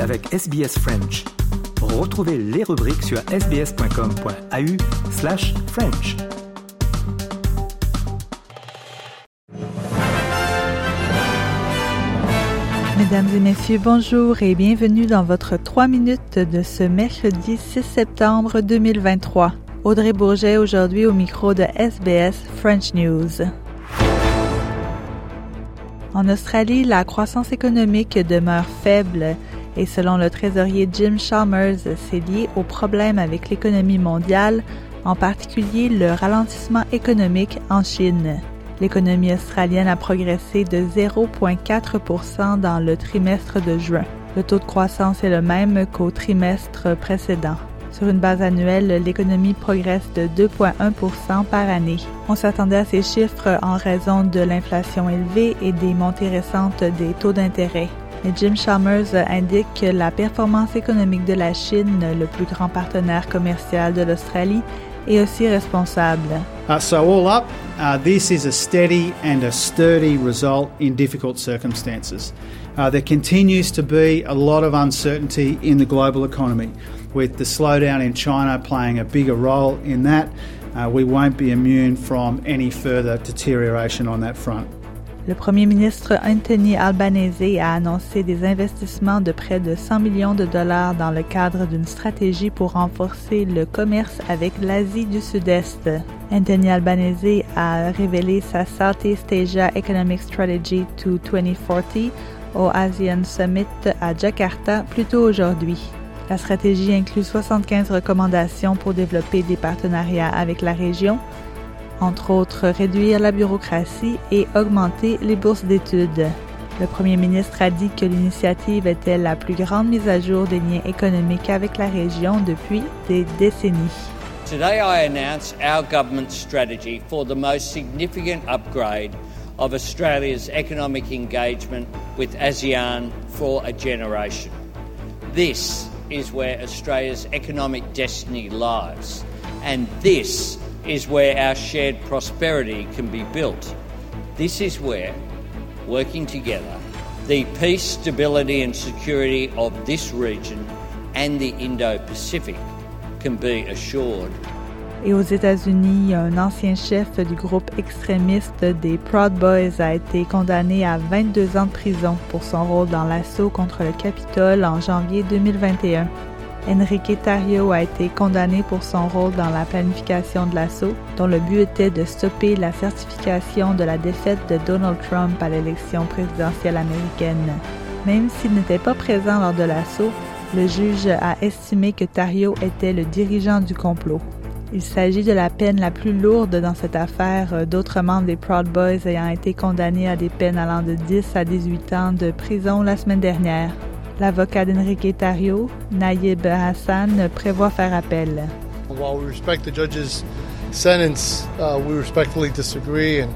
Avec SBS French. Retrouvez les rubriques sur sbs.com.au slash French. Mesdames et messieurs, bonjour et bienvenue dans votre 3 minutes de ce mercredi 6 septembre 2023. Audrey Bourget aujourd'hui au micro de SBS French News. En Australie, la croissance économique demeure faible et selon le trésorier Jim Chalmers, c'est lié aux problèmes avec l'économie mondiale, en particulier le ralentissement économique en Chine. L'économie australienne a progressé de 0,4% dans le trimestre de juin. Le taux de croissance est le même qu'au trimestre précédent. Sur une base annuelle, l'économie progresse de 2,1 par année. On s'attendait à ces chiffres en raison de l'inflation élevée et des montées récentes des taux d'intérêt. Jim Chalmers indique que la performance économique de la Chine, le plus grand partenaire commercial de l'Australie, est aussi responsable. Uh, so, all up, uh, this is a steady and a sturdy result in difficult circumstances. Uh, there continues to be a lot of uncertainty in the global economy, with the slowdown in China playing a bigger role in that. Uh, we won't be immune from any further deterioration on that front. Le premier ministre Anthony Albanese a annoncé des investissements de près de 100 millions de dollars dans le cadre d'une stratégie pour renforcer le commerce avec l'Asie du Sud-Est. Anthony Albanese a révélé sa Southeast Asia Economic Strategy to 2040 au ASEAN Summit à Jakarta plus tôt aujourd'hui. La stratégie inclut 75 recommandations pour développer des partenariats avec la région, entre autres réduire la bureaucratie et augmenter les bourses d'études. Le premier ministre a dit que l'initiative était la plus grande mise à jour des liens économiques avec la région depuis des décennies. Today I announce our government's strategy for the most significant upgrade of Australia's economic engagement with ASEAN for a generation. This is where Australia's economic destiny lies, and this is where our shared prosperity can be built. This is where, working together, the peace, stability, and security of this region and the Indo Pacific can be assured. Et aux États-Unis, un ancien chef du groupe extrémiste des Proud Boys a été condamné à 22 ans de prison pour son rôle dans l'assaut contre le Capitole en janvier 2021. Enrique Tarrio a été condamné pour son rôle dans la planification de l'assaut, dont le but était de stopper la certification de la défaite de Donald Trump à l'élection présidentielle américaine. Même s'il n'était pas présent lors de l'assaut, le juge a estimé que Tarrio était le dirigeant du complot. Il s'agit de la peine la plus lourde dans cette affaire, d'autres membres des Proud Boys ayant été condamnés à des peines allant de 10 à 18 ans de prison la semaine dernière. L'avocat d'Enrique Tario, Naïb Hassan, prévoit faire appel. While we respect the judge's sentence, uh, we respectfully disagree, and,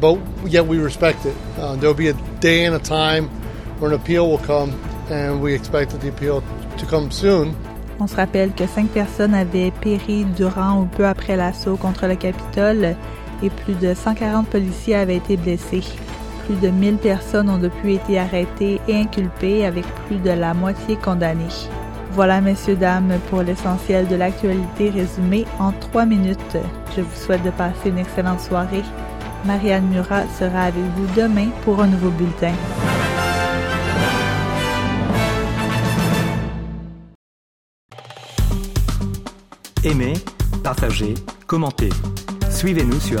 but yet we respect it. Uh, there will be a day and a time where an appeal will come, and we expect the appeal to come soon. On se rappelle que cinq personnes avaient péri durant ou peu après l'assaut contre le Capitole et plus de 140 policiers avaient été blessés. Plus de 1000 personnes ont depuis été arrêtées et inculpées avec plus de la moitié condamnées. Voilà, messieurs, dames, pour l'essentiel de l'actualité résumée en trois minutes. Je vous souhaite de passer une excellente soirée. Marianne Murat sera avec vous demain pour un nouveau bulletin. Aimez, partagez, commentez. Suivez-nous sur